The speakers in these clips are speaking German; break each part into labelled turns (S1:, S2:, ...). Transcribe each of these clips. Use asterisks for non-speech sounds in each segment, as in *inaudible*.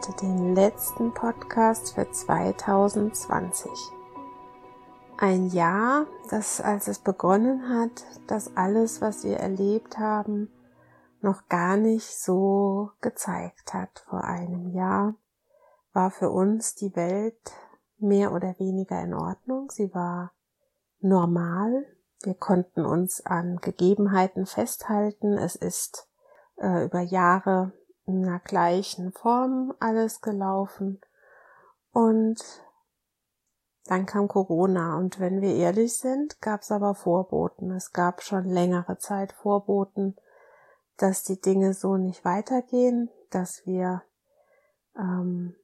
S1: Heute den letzten Podcast für 2020. Ein Jahr, das als es begonnen hat, das alles, was wir erlebt haben, noch gar nicht so gezeigt hat. Vor einem Jahr war für uns die Welt mehr oder weniger in Ordnung. Sie war normal. Wir konnten uns an Gegebenheiten festhalten. Es ist äh, über Jahre in einer gleichen Form alles gelaufen. Und dann kam Corona und wenn wir ehrlich sind, gab es aber Vorboten. Es gab schon längere Zeit Vorboten, dass die Dinge so nicht weitergehen, dass wir ähm,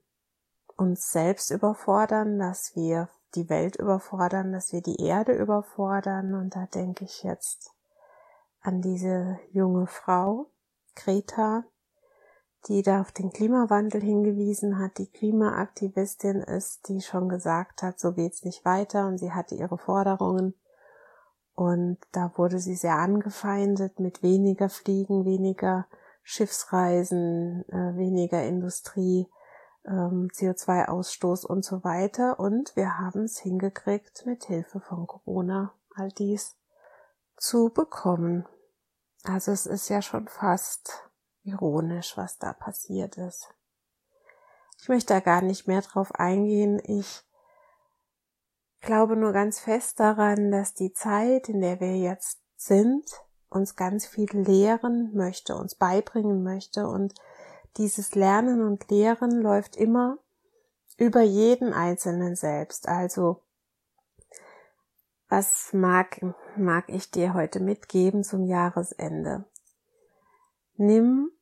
S1: uns selbst überfordern, dass wir die Welt überfordern, dass wir die Erde überfordern. Und da denke ich jetzt an diese junge Frau, Greta, die da auf den Klimawandel hingewiesen hat, die Klimaaktivistin ist, die schon gesagt hat, so geht's nicht weiter und sie hatte ihre Forderungen. Und da wurde sie sehr angefeindet mit weniger Fliegen, weniger Schiffsreisen, äh, weniger Industrie, ähm, CO2-Ausstoß und so weiter. Und wir haben es hingekriegt, mit Hilfe von Corona all dies zu bekommen. Also es ist ja schon fast ironisch, was da passiert ist. Ich möchte da gar nicht mehr drauf eingehen. Ich glaube nur ganz fest daran, dass die Zeit, in der wir jetzt sind, uns ganz viel lehren möchte, uns beibringen möchte und dieses Lernen und Lehren läuft immer über jeden Einzelnen selbst. Also was mag, mag ich dir heute mitgeben zum Jahresende? Nimm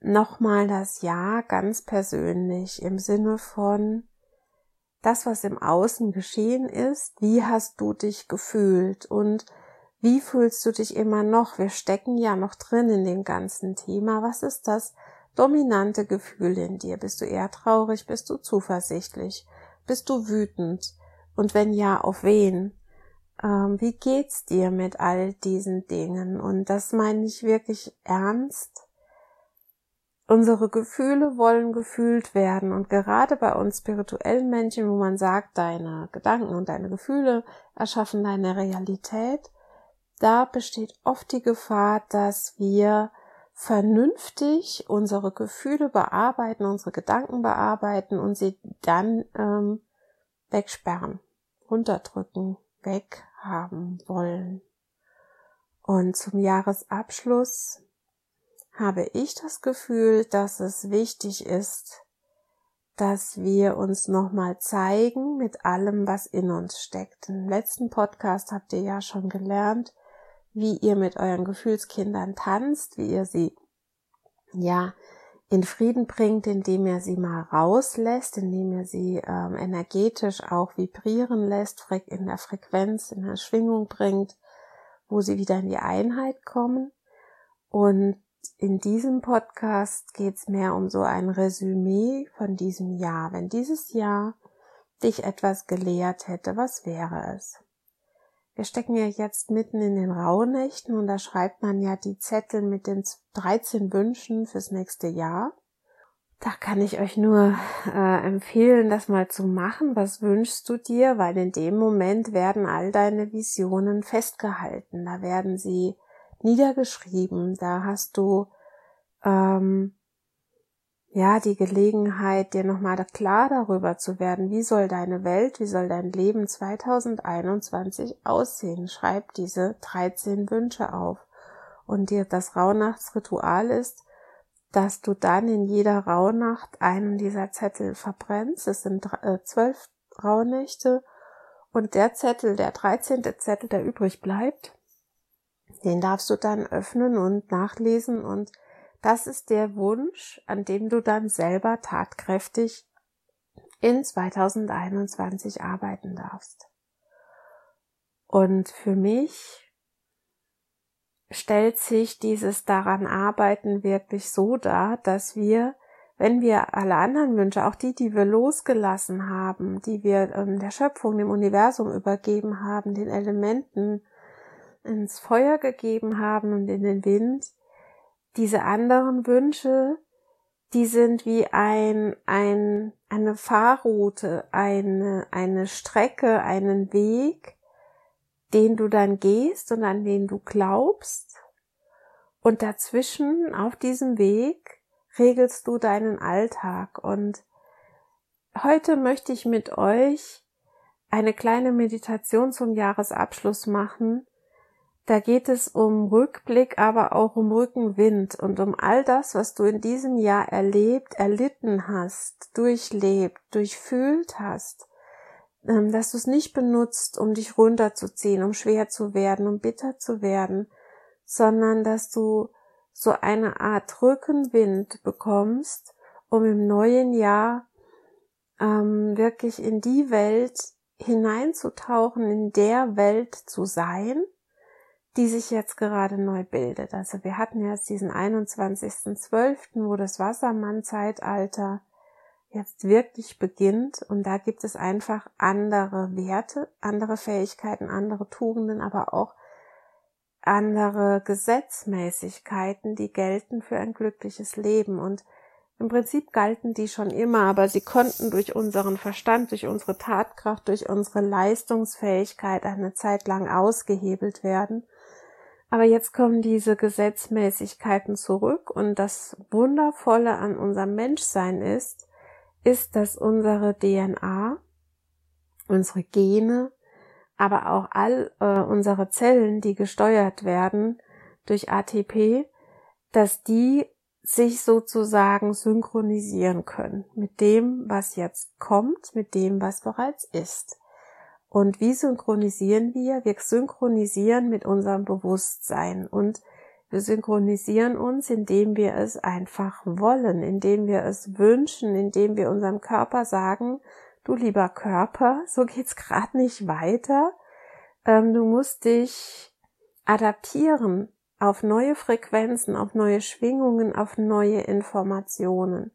S1: nochmal das Jahr ganz persönlich im Sinne von das, was im Außen geschehen ist, wie hast du dich gefühlt und wie fühlst du dich immer noch? Wir stecken ja noch drin in dem ganzen Thema. Was ist das dominante Gefühl in dir? Bist du eher traurig? Bist du zuversichtlich? Bist du wütend? Und wenn ja, auf wen? ähm, wie geht's dir mit all diesen Dingen? Und das meine ich wirklich ernst. Unsere Gefühle wollen gefühlt werden und gerade bei uns spirituellen Menschen, wo man sagt, deine Gedanken und deine Gefühle erschaffen deine Realität, da besteht oft die Gefahr, dass wir vernünftig unsere Gefühle bearbeiten, unsere Gedanken bearbeiten und sie dann ähm, wegsperren, runterdrücken, weg haben wollen. Und zum Jahresabschluss habe ich das Gefühl, dass es wichtig ist, dass wir uns nochmal zeigen mit allem, was in uns steckt. Im letzten Podcast habt ihr ja schon gelernt, wie ihr mit euren Gefühlskindern tanzt, wie ihr sie ja in Frieden bringt, indem er sie mal rauslässt, indem er sie ähm, energetisch auch vibrieren lässt, in der Frequenz, in der Schwingung bringt, wo sie wieder in die Einheit kommen. Und in diesem Podcast geht es mehr um so ein Resümee von diesem Jahr. Wenn dieses Jahr dich etwas gelehrt hätte, was wäre es? Wir stecken ja jetzt mitten in den Rauhnächten und da schreibt man ja die Zettel mit den 13 Wünschen fürs nächste Jahr. Da kann ich euch nur äh, empfehlen, das mal zu machen. Was wünschst du dir? Weil in dem Moment werden all deine Visionen festgehalten. Da werden sie niedergeschrieben. Da hast du ähm, ja, die Gelegenheit, dir nochmal klar darüber zu werden, wie soll deine Welt, wie soll dein Leben 2021 aussehen. Schreib diese 13 Wünsche auf. Und dir das Rauhnachtsritual ist, dass du dann in jeder Rauhnacht einen dieser Zettel verbrennst. Es sind äh, zwölf Rauhnächte und der Zettel, der 13. Zettel, der übrig bleibt, den darfst du dann öffnen und nachlesen und das ist der Wunsch, an dem du dann selber tatkräftig in 2021 arbeiten darfst. Und für mich stellt sich dieses daran arbeiten wirklich so dar, dass wir, wenn wir alle anderen Wünsche, auch die, die wir losgelassen haben, die wir ähm, der Schöpfung, dem Universum übergeben haben, den Elementen ins Feuer gegeben haben und in den Wind, diese anderen Wünsche, die sind wie ein, ein, eine Fahrroute, eine, eine Strecke, einen Weg, den du dann gehst und an den du glaubst. Und dazwischen, auf diesem Weg, regelst du deinen Alltag. Und heute möchte ich mit euch eine kleine Meditation zum Jahresabschluss machen, da geht es um Rückblick, aber auch um Rückenwind und um all das, was du in diesem Jahr erlebt, erlitten hast, durchlebt, durchfühlt hast, ähm, dass du es nicht benutzt, um dich runterzuziehen, um schwer zu werden, um bitter zu werden, sondern dass du so eine Art Rückenwind bekommst, um im neuen Jahr ähm, wirklich in die Welt hineinzutauchen, in der Welt zu sein, die sich jetzt gerade neu bildet. Also wir hatten jetzt diesen 21.12., wo das Wassermann-Zeitalter jetzt wirklich beginnt und da gibt es einfach andere Werte, andere Fähigkeiten, andere Tugenden, aber auch andere Gesetzmäßigkeiten, die gelten für ein glückliches Leben und im Prinzip galten die schon immer, aber sie konnten durch unseren Verstand, durch unsere Tatkraft, durch unsere Leistungsfähigkeit eine Zeit lang ausgehebelt werden aber jetzt kommen diese Gesetzmäßigkeiten zurück und das Wundervolle an unserem Menschsein ist, ist, dass unsere DNA, unsere Gene, aber auch all äh, unsere Zellen, die gesteuert werden durch ATP, dass die sich sozusagen synchronisieren können mit dem, was jetzt kommt, mit dem, was bereits ist. Und wie synchronisieren wir? Wir synchronisieren mit unserem Bewusstsein und wir synchronisieren uns, indem wir es einfach wollen, indem wir es wünschen, indem wir unserem Körper sagen, du lieber Körper, *laughs* so geht's gerade nicht weiter. Ähm, du musst dich adaptieren auf neue Frequenzen, auf neue Schwingungen, auf neue Informationen,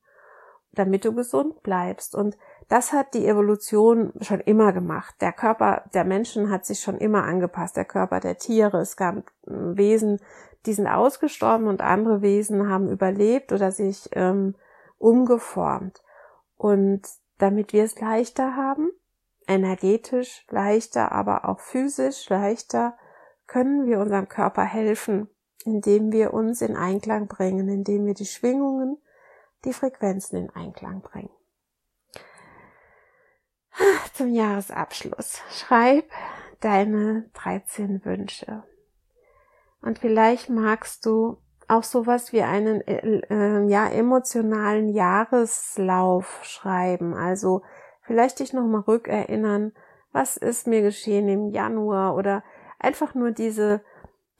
S1: damit du gesund bleibst. Und das hat die Evolution schon immer gemacht. Der Körper der Menschen hat sich schon immer angepasst, der Körper der Tiere. Es gab Wesen, die sind ausgestorben und andere Wesen haben überlebt oder sich ähm, umgeformt. Und damit wir es leichter haben, energetisch leichter, aber auch physisch leichter, können wir unserem Körper helfen, indem wir uns in Einklang bringen, indem wir die Schwingungen, die Frequenzen in Einklang bringen zum Jahresabschluss. Schreib deine 13 Wünsche. Und vielleicht magst du auch sowas wie einen äh, äh, ja emotionalen Jahreslauf schreiben. Also vielleicht dich nochmal rückerinnern, was ist mir geschehen im Januar oder einfach nur diese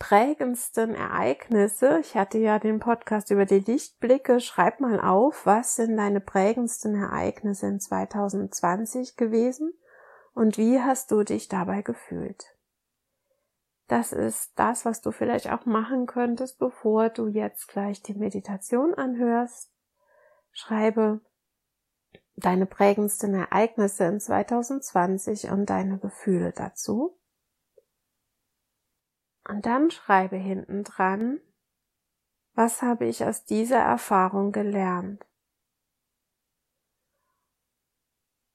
S1: prägendsten Ereignisse. Ich hatte ja den Podcast über die Lichtblicke. Schreib mal auf, was sind deine prägendsten Ereignisse in 2020 gewesen und wie hast du dich dabei gefühlt? Das ist das, was du vielleicht auch machen könntest, bevor du jetzt gleich die Meditation anhörst. Schreibe deine prägendsten Ereignisse in 2020 und deine Gefühle dazu. Und dann schreibe hinten dran, was habe ich aus dieser Erfahrung gelernt?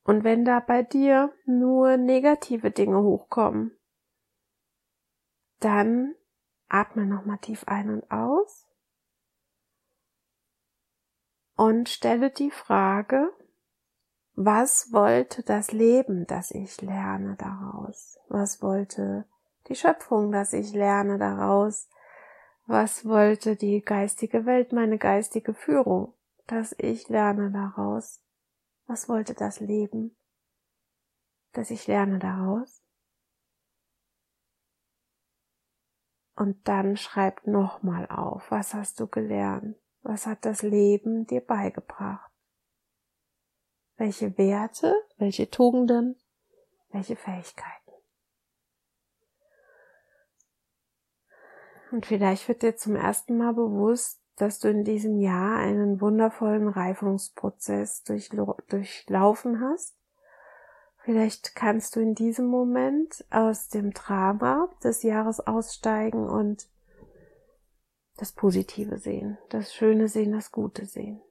S1: Und wenn da bei dir nur negative Dinge hochkommen, dann atme nochmal tief ein und aus. und stelle die Frage, was wollte das Leben, das ich lerne daraus? Was wollte die Schöpfung, dass ich lerne daraus? Was wollte die geistige Welt, meine geistige Führung, dass ich lerne daraus? Was wollte das Leben, dass ich lerne daraus? Und dann schreib nochmal auf, was hast du gelernt? Was hat das Leben dir beigebracht? Welche Werte, welche Tugenden, welche Fähigkeiten? Und vielleicht wird dir zum ersten Mal bewusst, dass du in diesem Jahr einen wundervollen Reifungsprozess durchlaufen hast Vielleicht kannst du in diesem Moment aus dem Drama des Jahres aussteigen und das Positive sehen, das Schöne sehen, das Gute sehen.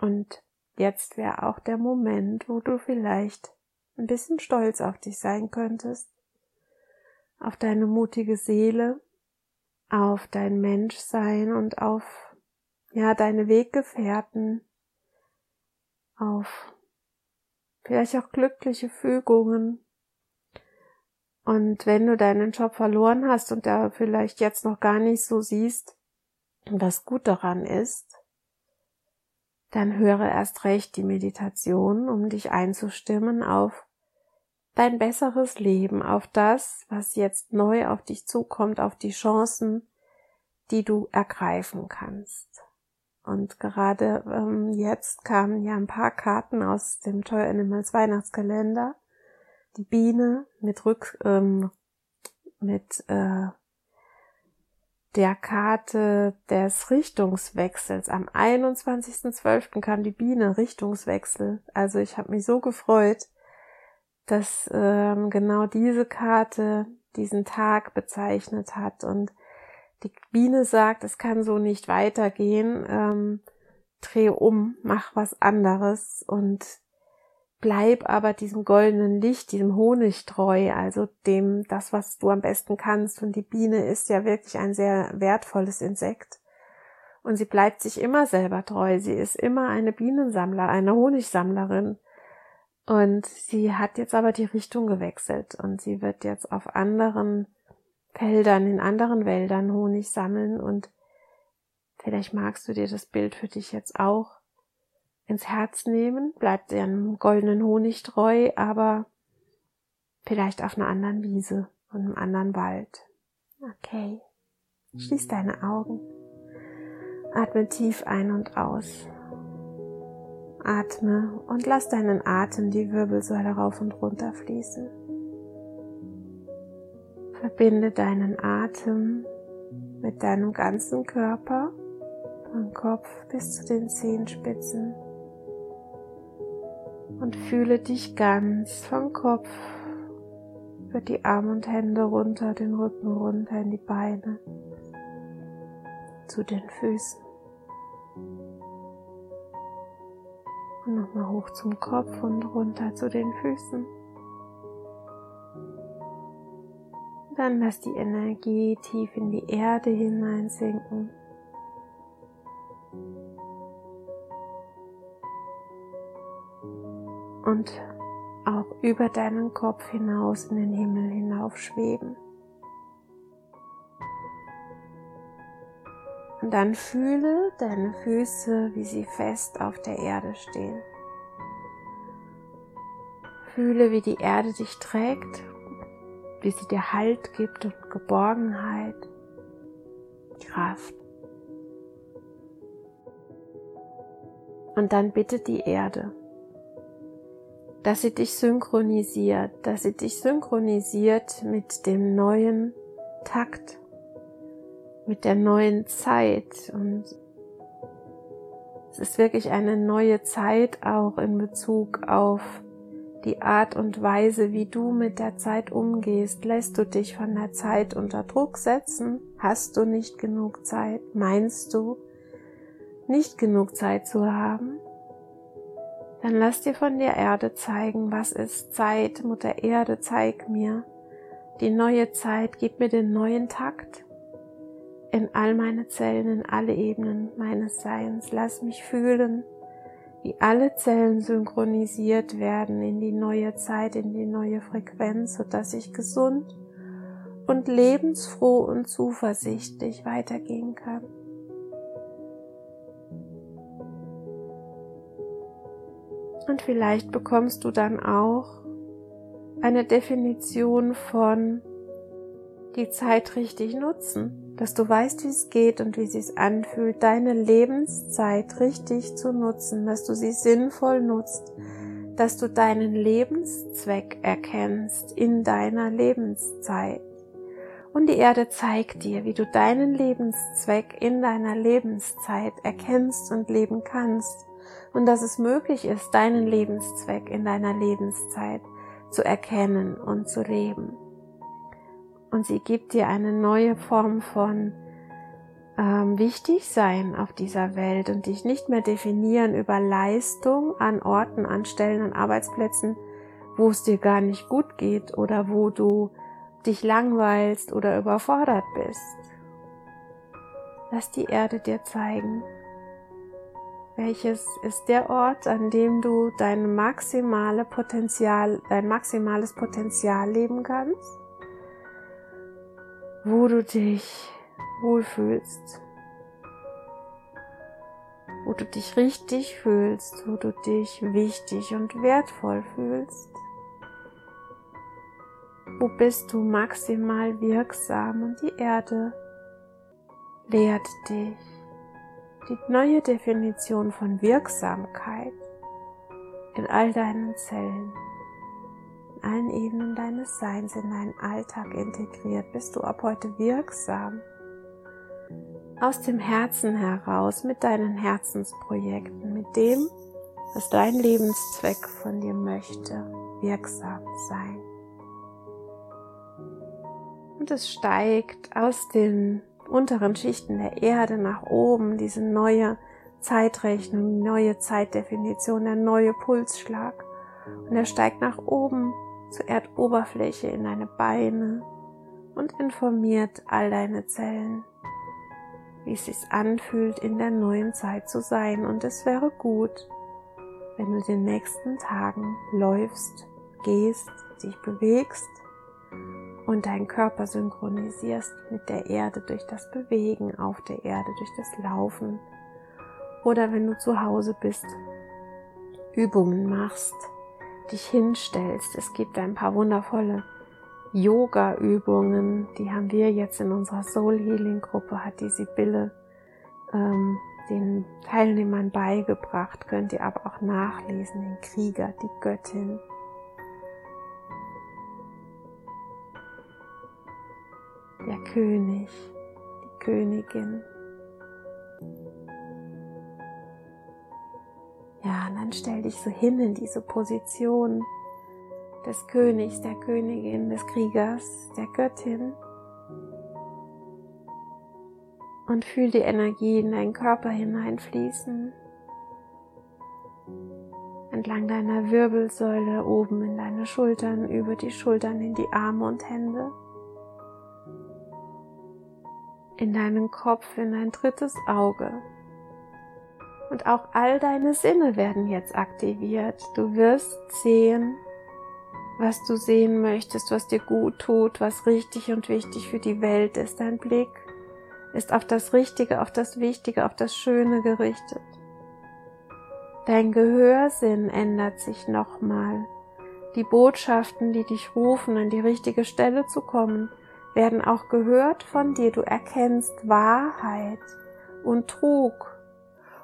S1: Und jetzt wäre auch der Moment, wo du vielleicht ein bisschen stolz auf dich sein könntest, auf deine mutige Seele, auf dein Menschsein und auf, ja, deine Weggefährten, auf vielleicht auch glückliche Fügungen. Und wenn du deinen Job verloren hast und da vielleicht jetzt noch gar nicht so siehst, was gut daran ist, dann höre erst recht die Meditation, um dich einzustimmen auf dein besseres Leben, auf das, was jetzt neu auf dich zukommt, auf die Chancen, die du ergreifen kannst. Und gerade ähm, jetzt kamen ja ein paar Karten aus dem Toy Animals Weihnachtskalender. Die Biene mit Rück, ähm, mit äh, der Karte des Richtungswechsels. Am 21.12. kam die Biene Richtungswechsel. Also ich habe mich so gefreut, dass ähm, genau diese Karte diesen Tag bezeichnet hat und die Biene sagt, es kann so nicht weitergehen, ähm, dreh um, mach was anderes und bleib aber diesem goldenen Licht, diesem Honig treu, also dem, das, was du am besten kannst. Und die Biene ist ja wirklich ein sehr wertvolles Insekt. Und sie bleibt sich immer selber treu. Sie ist immer eine Bienensammler, eine Honigsammlerin. Und sie hat jetzt aber die Richtung gewechselt und sie wird jetzt auf anderen Feldern, in anderen Wäldern Honig sammeln und vielleicht magst du dir das Bild für dich jetzt auch ins Herz nehmen, bleibt dem goldenen Honig treu, aber vielleicht auf einer anderen Wiese und einem anderen Wald. Okay. Schließ deine Augen. Atme tief ein und aus. Atme und lass deinen Atem die Wirbelsäule rauf und runter fließen. Verbinde deinen Atem mit deinem ganzen Körper, vom Kopf bis zu den Zehenspitzen und fühle dich ganz vom Kopf über die Arme und Hände runter, den Rücken runter in die Beine, zu den Füßen. Und nochmal hoch zum Kopf und runter zu den Füßen. Dann lass die Energie tief in die Erde hineinsinken. Und auch über deinen Kopf hinaus in den Himmel hinaufschweben. Und dann fühle deine Füße, wie sie fest auf der Erde stehen. Fühle, wie die Erde dich trägt wie sie dir Halt gibt und Geborgenheit, Kraft. Und dann bitte die Erde, dass sie dich synchronisiert, dass sie dich synchronisiert mit dem neuen Takt, mit der neuen Zeit. Und es ist wirklich eine neue Zeit auch in Bezug auf die Art und Weise, wie du mit der Zeit umgehst. Lässt du dich von der Zeit unter Druck setzen? Hast du nicht genug Zeit? Meinst du, nicht genug Zeit zu haben? Dann lass dir von der Erde zeigen, was ist Zeit. Mutter Erde, zeig mir die neue Zeit, gib mir den neuen Takt. In all meine Zellen, in alle Ebenen meines Seins. Lass mich fühlen, wie alle Zellen synchronisiert werden in die neue Zeit, in die neue Frequenz, sodass ich gesund und lebensfroh und zuversichtlich weitergehen kann. Und vielleicht bekommst du dann auch eine Definition von die Zeit richtig nutzen, dass du weißt, wie es geht und wie es sich anfühlt, deine Lebenszeit richtig zu nutzen, dass du sie sinnvoll nutzt, dass du deinen Lebenszweck erkennst in deiner Lebenszeit. Und die Erde zeigt dir, wie du deinen Lebenszweck in deiner Lebenszeit erkennst und leben kannst und dass es möglich ist, deinen Lebenszweck in deiner Lebenszeit zu erkennen und zu leben. Und sie gibt dir eine neue Form von ähm, Wichtigsein auf dieser Welt und dich nicht mehr definieren über Leistung an Orten, an Stellen, an Arbeitsplätzen, wo es dir gar nicht gut geht oder wo du dich langweilst oder überfordert bist. Lass die Erde dir zeigen, welches ist der Ort, an dem du dein maximale Potenzial, dein maximales Potenzial leben kannst? Wo du dich wohlfühlst? Wo du dich richtig fühlst, wo du dich wichtig und wertvoll fühlst? Wo bist du maximal wirksam und die Erde lehrt dich? die neue Definition von Wirksamkeit in all deinen Zellen, in allen Ebenen deines Seins, in deinen Alltag integriert, bist du ab heute wirksam. Aus dem Herzen heraus, mit deinen Herzensprojekten, mit dem, was dein Lebenszweck von dir möchte, wirksam sein. Und es steigt aus den unteren Schichten der Erde nach oben, diese neue Zeitrechnung, neue Zeitdefinition, der neue Pulsschlag. Und er steigt nach oben zur Erdoberfläche in deine Beine und informiert all deine Zellen, wie es sich anfühlt, in der neuen Zeit zu sein. Und es wäre gut, wenn du den nächsten Tagen läufst, gehst, dich bewegst und deinen Körper synchronisierst mit der Erde durch das Bewegen auf der Erde, durch das Laufen oder wenn du zu Hause bist, Übungen machst, dich hinstellst. Es gibt ein paar wundervolle Yoga-Übungen, die haben wir jetzt in unserer Soul Healing Gruppe, hat die Sibylle ähm, den Teilnehmern beigebracht, könnt ihr aber auch nachlesen, den Krieger, die Göttin. der König, die Königin. Ja, dann stell dich so hin in diese Position des Königs, der Königin, des Kriegers, der Göttin. Und fühl die Energie in deinen Körper hineinfließen. Entlang deiner Wirbelsäule, oben in deine Schultern, über die Schultern in die Arme und Hände in deinen Kopf, in dein drittes Auge. Und auch all deine Sinne werden jetzt aktiviert. Du wirst sehen, was du sehen möchtest, was dir gut tut, was richtig und wichtig für die Welt ist. Dein Blick ist auf das Richtige, auf das Wichtige, auf das Schöne gerichtet. Dein Gehörsinn ändert sich nochmal. Die Botschaften, die dich rufen, an die richtige Stelle zu kommen, werden auch gehört von dir. Du erkennst Wahrheit und Trug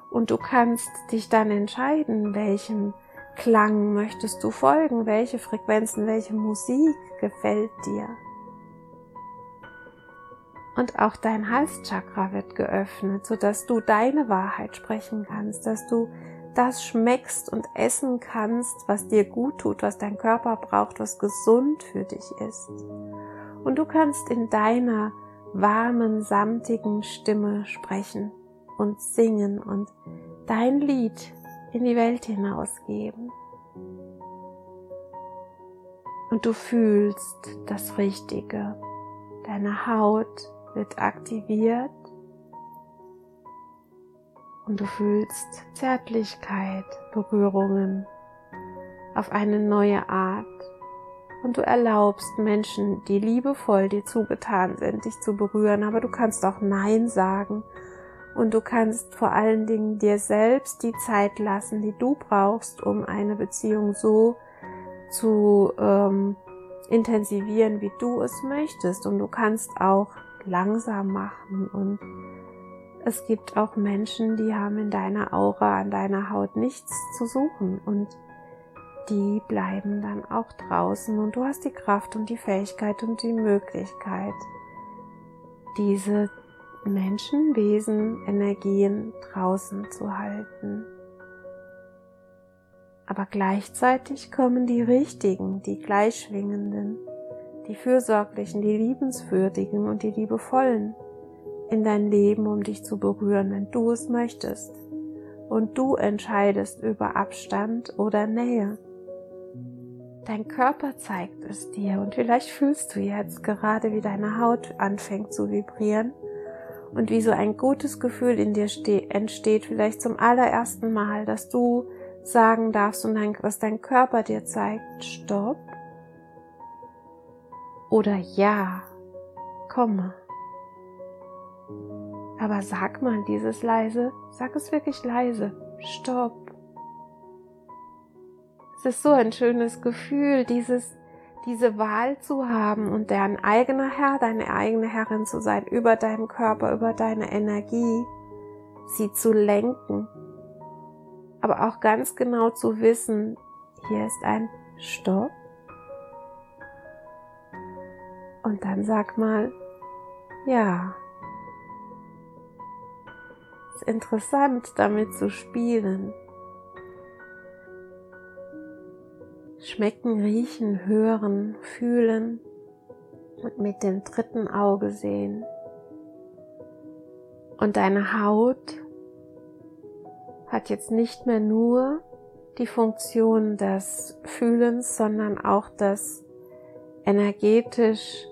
S1: und du kannst dich dann entscheiden, welchem Klang möchtest du folgen, welche Frequenzen, welche Musik gefällt dir. Und auch dein Halschakra wird geöffnet, sodass du deine Wahrheit sprechen kannst, dass du das schmeckst und essen kannst, was dir gut tut, was dein Körper braucht, was gesund für dich ist und du kannst in deiner warmen, samtigen Stimme sprechen und singen und dein Lied in die Welt hinausgeben. Und du fühlst das Richtige. Deine Haut wird aktiviert und du fühlst Zärtlichkeit, Berührungen auf eine neue Art und du erlaubst Menschen, die liebevoll dir zugetan sind, dich zu berühren, aber du kannst auch Nein sagen und du kannst vor allen Dingen dir selbst die Zeit lassen, die du brauchst, um eine Beziehung so zu ähm, intensivieren, wie du es möchtest. Und du kannst auch langsam machen. Und es gibt auch Menschen, die haben in deiner Aura, an deiner Haut nichts zu suchen. Und die bleiben dann auch draußen. Und du hast die Kraft und die Fähigkeit und die Möglichkeit, diese Menschen, Wesen, Energien draußen zu halten. Aber gleichzeitig kommen die richtigen, die gleichschwingenden, die fürsorglichen, die liebenswürdigen und die liebevollen in dein Leben, um dich zu berühren, wenn du es möchtest. Und du entscheidest über Abstand oder Nähe. Dein Körper zeigt es dir und vielleicht fühlst du jetzt gerade, wie deine Haut anfängt zu vibrieren und wie so ein gutes Gefühl in dir entsteht, vielleicht zum allerersten Mal, dass du sagen darfst und dein, was dein Körper dir zeigt, stopp oder ja, komme. Aber sag mal dieses leise, sag es wirklich leise, stopp es ist so ein schönes Gefühl, dieses, diese Wahl zu haben und dein eigener Herr, deine eigene Herrin zu sein, über deinen Körper, über deine Energie, sie zu lenken. Aber auch ganz genau zu wissen, hier ist ein Stopp. Und dann sag mal, ja. Es ist interessant, damit zu spielen. Schmecken, riechen, hören, fühlen und mit dem dritten Auge sehen. Und deine Haut hat jetzt nicht mehr nur die Funktion des Fühlens, sondern auch des energetisch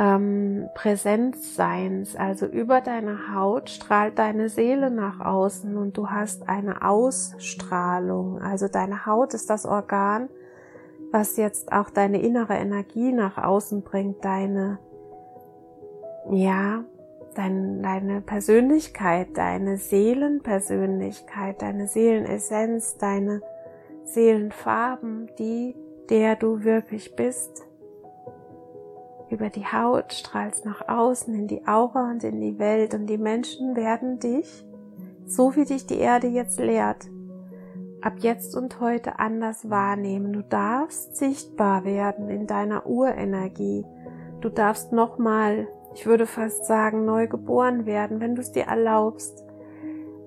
S1: ähm, Präsenzseins, also über deine Haut strahlt deine Seele nach außen und du hast eine Ausstrahlung. Also deine Haut ist das Organ, was jetzt auch deine innere Energie nach außen bringt, deine, ja, dein, deine Persönlichkeit, deine Seelenpersönlichkeit, deine Seelenessenz, deine Seelenfarben, die, der du wirklich bist über die Haut, strahlst nach außen in die Aura und in die Welt und die Menschen werden dich, so wie dich die Erde jetzt lehrt, ab jetzt und heute anders wahrnehmen. Du darfst sichtbar werden in deiner Urenergie. Du darfst nochmal, ich würde fast sagen, neu geboren werden, wenn du es dir erlaubst,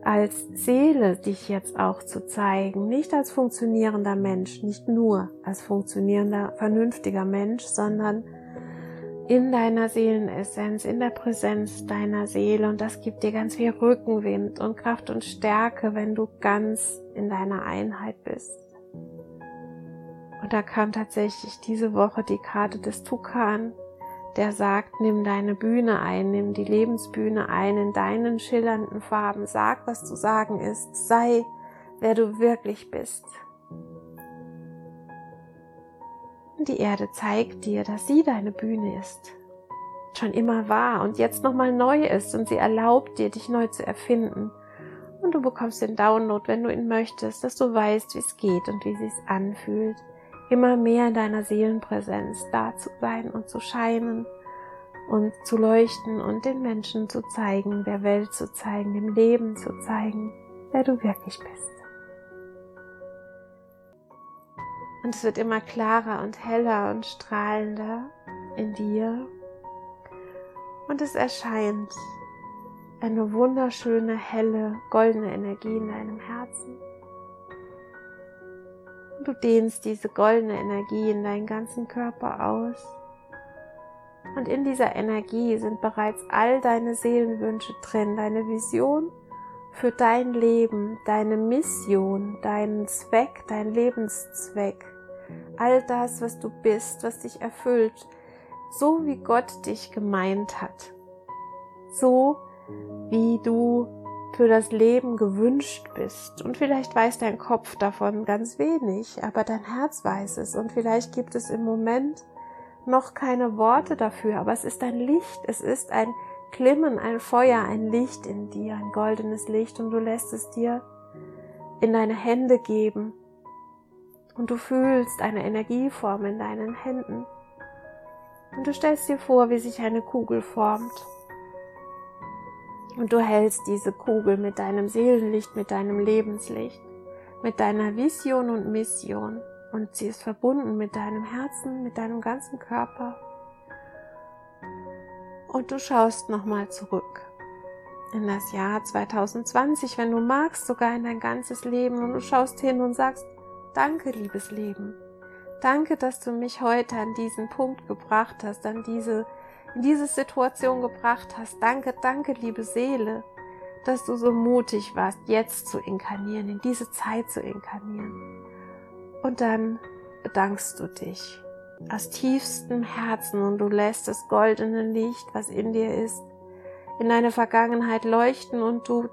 S1: als Seele dich jetzt auch zu zeigen, nicht als funktionierender Mensch, nicht nur als funktionierender, vernünftiger Mensch, sondern in deiner Seelenessenz, in der Präsenz deiner Seele und das gibt dir ganz viel Rückenwind und Kraft und Stärke, wenn du ganz in deiner Einheit bist. Und da kam tatsächlich diese Woche die Karte des Tukan, der sagt, nimm deine Bühne ein, nimm die Lebensbühne ein in deinen schillernden Farben, sag, was zu sagen ist, sei, wer du wirklich bist. Die Erde zeigt dir, dass sie deine Bühne ist, schon immer war und jetzt nochmal neu ist und sie erlaubt dir, dich neu zu erfinden. Und du bekommst den Download, wenn du ihn möchtest, dass du weißt, wie es geht und wie es sich anfühlt, immer mehr in deiner Seelenpräsenz da zu sein und zu scheinen und zu leuchten und den Menschen zu zeigen, der Welt zu zeigen, dem Leben zu zeigen, wer du wirklich bist. Und es wird immer klarer und heller und strahlender in dir. Und es erscheint eine wunderschöne, helle, goldene Energie in deinem Herzen. Und du dehnst diese goldene Energie in deinen ganzen Körper aus. Und in dieser Energie sind bereits all deine Seelenwünsche drin, deine Vision für dein Leben, deine Mission, deinen Zweck, dein Lebenszweck all das, was du bist, was dich erfüllt, so wie Gott dich gemeint hat, so wie du für das Leben gewünscht bist. Und vielleicht weiß dein Kopf davon ganz wenig, aber dein Herz weiß es. Und vielleicht gibt es im Moment noch keine Worte dafür, aber es ist ein Licht, es ist ein Glimmen, ein Feuer, ein Licht in dir, ein goldenes Licht und du lässt es dir in deine Hände geben und du fühlst eine Energieform in deinen Händen und du stellst dir vor, wie sich eine Kugel formt und du hältst diese Kugel mit deinem Seelenlicht, mit deinem Lebenslicht, mit deiner Vision und Mission. Und sie ist verbunden mit deinem Herzen, mit deinem ganzen Körper. Und du schaust nochmal zurück in das Jahr 2020, wenn du magst, sogar in dein ganzes Leben. Und du schaust hin und sagst, danke, liebes Leben. Danke, dass du mich heute an diesen Punkt gebracht hast, an diese in diese Situation gebracht hast. Danke, danke, liebe Seele, dass du so mutig warst, jetzt zu inkarnieren, in diese Zeit zu inkarnieren. Und dann bedankst du dich aus tiefstem Herzen und du lässt das goldene Licht, was in dir ist, in deine Vergangenheit leuchten und du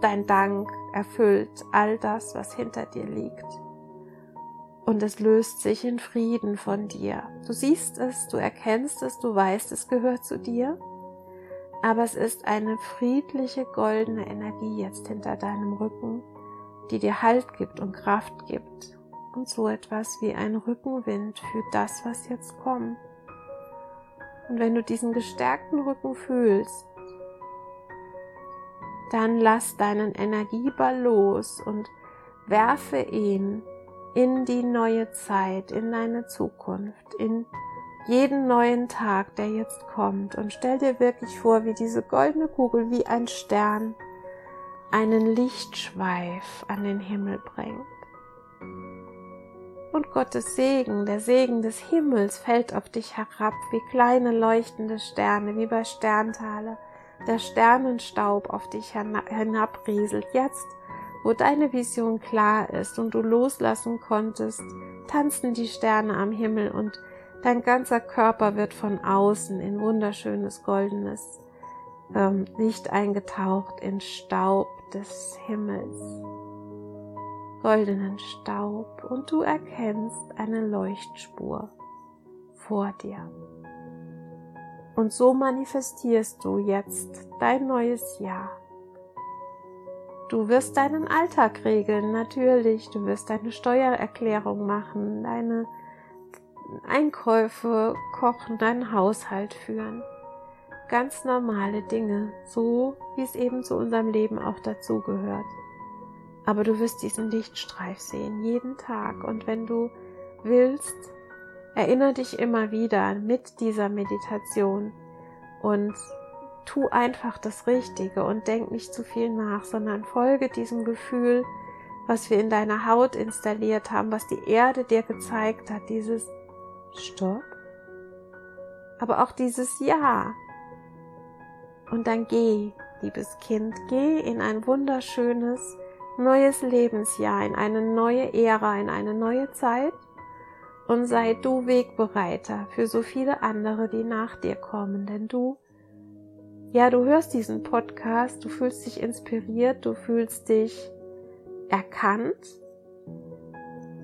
S1: dein Dank erfüllt all das, was hinter dir liegt und es löst sich in Frieden von dir. Du siehst es, du erkennst es, du weißt, es gehört zu dir, aber es ist eine friedliche goldene Energie jetzt hinter deinem Rücken, die dir Halt gibt und Kraft gibt und so etwas wie ein Rückenwind für das, was jetzt kommt. Und wenn du diesen gestärkten Rücken fühlst, dann lass deinen Energieball los und werfe ihn in die neue Zeit, in deine Zukunft, in jeden neuen Tag, der jetzt kommt. Und stell dir wirklich vor, wie diese goldene Kugel, wie ein Stern, einen Lichtschweif an den Himmel bringt. Und Gottes Segen, der Segen des Himmels fällt auf dich herab wie kleine leuchtende Sterne, wie bei Sterntaler, der Sternenstaub auf dich hinabrieselt. Jetzt wo deine Vision klar ist und du loslassen konntest, tanzen die Sterne am Himmel und dein ganzer Körper wird von außen in wunderschönes goldenes ähm, Licht eingetaucht in Staub des Himmels, goldenen Staub und du erkennst eine Leuchtspur vor dir. Und so manifestierst du jetzt dein neues Jahr Du wirst deinen Alltag regeln, natürlich. Du wirst deine Steuererklärung machen, deine Einkäufe kochen, deinen Haushalt führen. Ganz normale Dinge, so wie es eben zu unserem Leben auch dazugehört. Aber du wirst diesen Lichtstreif sehen, jeden Tag. Und wenn du willst, erinnere dich immer wieder mit dieser Meditation und tu einfach das Richtige und denk nicht zu viel nach, sondern folge diesem Gefühl, was wir in deiner Haut installiert haben, was die Erde dir gezeigt hat, dieses Stopp, aber auch dieses Ja. Und dann geh, liebes Kind, geh in ein wunderschönes neues Lebensjahr, in eine neue Ära, in eine neue Zeit und sei du Wegbereiter für so viele andere, die nach dir kommen, denn du ja, du hörst diesen Podcast, du fühlst dich inspiriert, du fühlst dich erkannt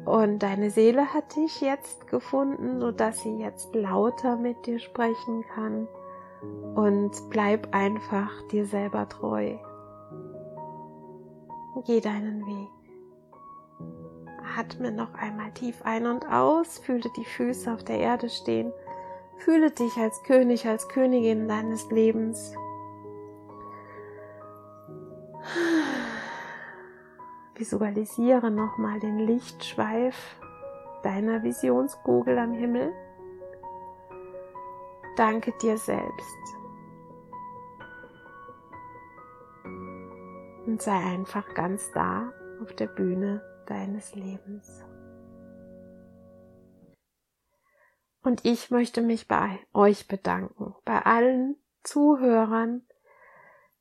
S1: und deine Seele hat dich jetzt gefunden, sodass sie jetzt lauter mit dir sprechen kann und bleib einfach dir selber treu. Geh deinen Weg. Atme noch einmal tief ein und aus, fühle die Füße auf der Erde stehen Fühle dich als König, als Königin deines Lebens. Visualisiere nochmal den Lichtschweif deiner Visionskugel am Himmel. Danke dir selbst. Und sei einfach ganz da auf der Bühne deines Lebens. Und ich möchte mich bei euch bedanken, bei allen Zuhörern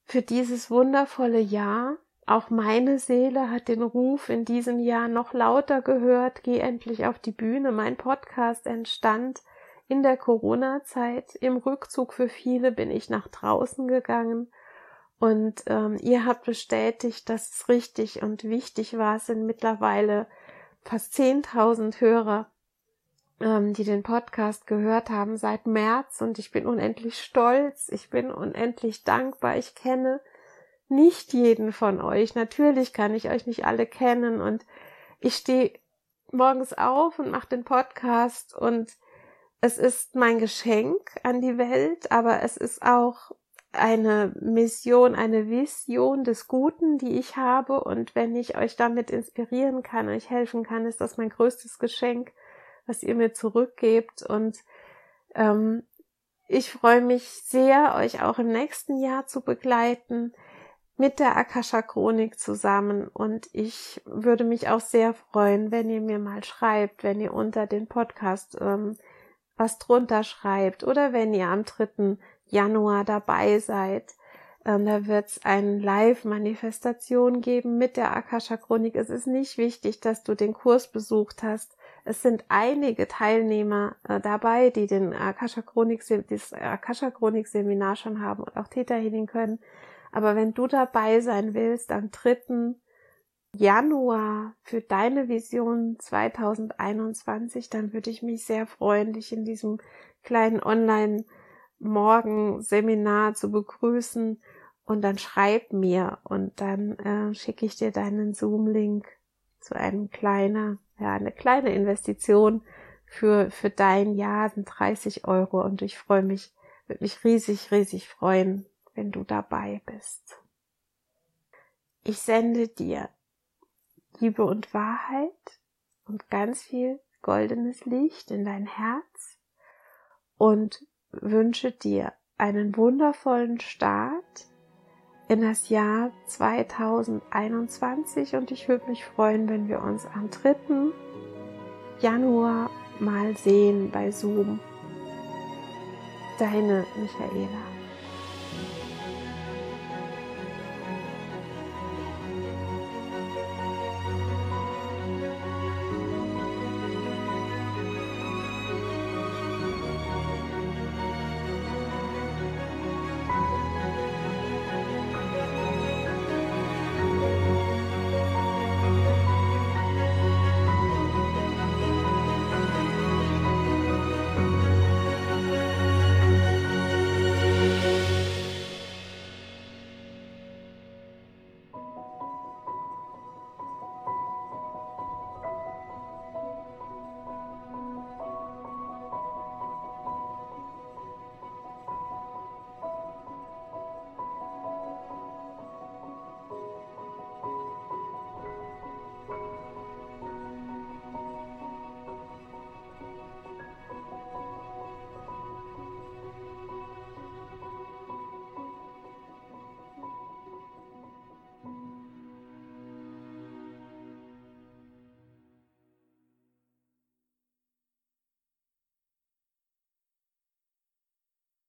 S1: für dieses wundervolle Jahr. Auch meine Seele hat den Ruf in diesem Jahr noch lauter gehört. Geh endlich auf die Bühne. Mein Podcast entstand in der Corona-Zeit im Rückzug für viele bin ich nach draußen gegangen und ähm, ihr habt bestätigt, dass es richtig und wichtig war. Es sind mittlerweile fast 10.000 Hörer, ähm, die den Podcast gehört haben seit März und ich bin unendlich stolz. Ich bin unendlich dankbar. Ich kenne nicht jeden von euch. Natürlich kann ich euch nicht alle kennen und ich stehe morgens auf und mache den Podcast und es ist mein Geschenk an die Welt, aber es ist auch eine Mission, eine Vision des Guten, die ich habe. Und wenn ich euch damit inspirieren kann, euch helfen kann, ist das mein größtes Geschenk, was ihr mir zurückgebt. Und ähm, ich freue mich sehr, euch auch im nächsten Jahr zu begleiten mit der Akasha Chronik zusammen. Und ich würde mich auch sehr freuen, wenn ihr mir mal schreibt, wenn ihr unter den Podcast ähm, was drunter schreibt oder wenn ihr am 3. Januar dabei seid. Ähm, da wird es eine Live-Manifestation geben mit der Akasha Chronik. Es ist nicht wichtig, dass du den Kurs besucht hast. Es sind einige Teilnehmer äh, dabei, die den Akasha Chronik, das Akasha Chronik Seminar schon haben und auch Täter Healing können. Aber wenn du dabei sein willst am 3. Januar für deine Vision 2021, dann würde ich mich sehr freuen, dich in diesem kleinen Online morgen Seminar zu begrüßen und dann schreib mir und dann äh, schicke ich dir deinen Zoom-Link zu einem kleiner, ja, eine kleine Investition für, für dein Jahr sind 30 Euro und ich freue mich, würde mich riesig, riesig freuen, wenn du dabei bist. Ich sende dir Liebe und Wahrheit und ganz viel goldenes Licht in dein Herz und wünsche dir einen wundervollen Start in das Jahr 2021 und ich würde mich freuen, wenn wir uns am 3. Januar mal sehen bei Zoom. Deine Michaela.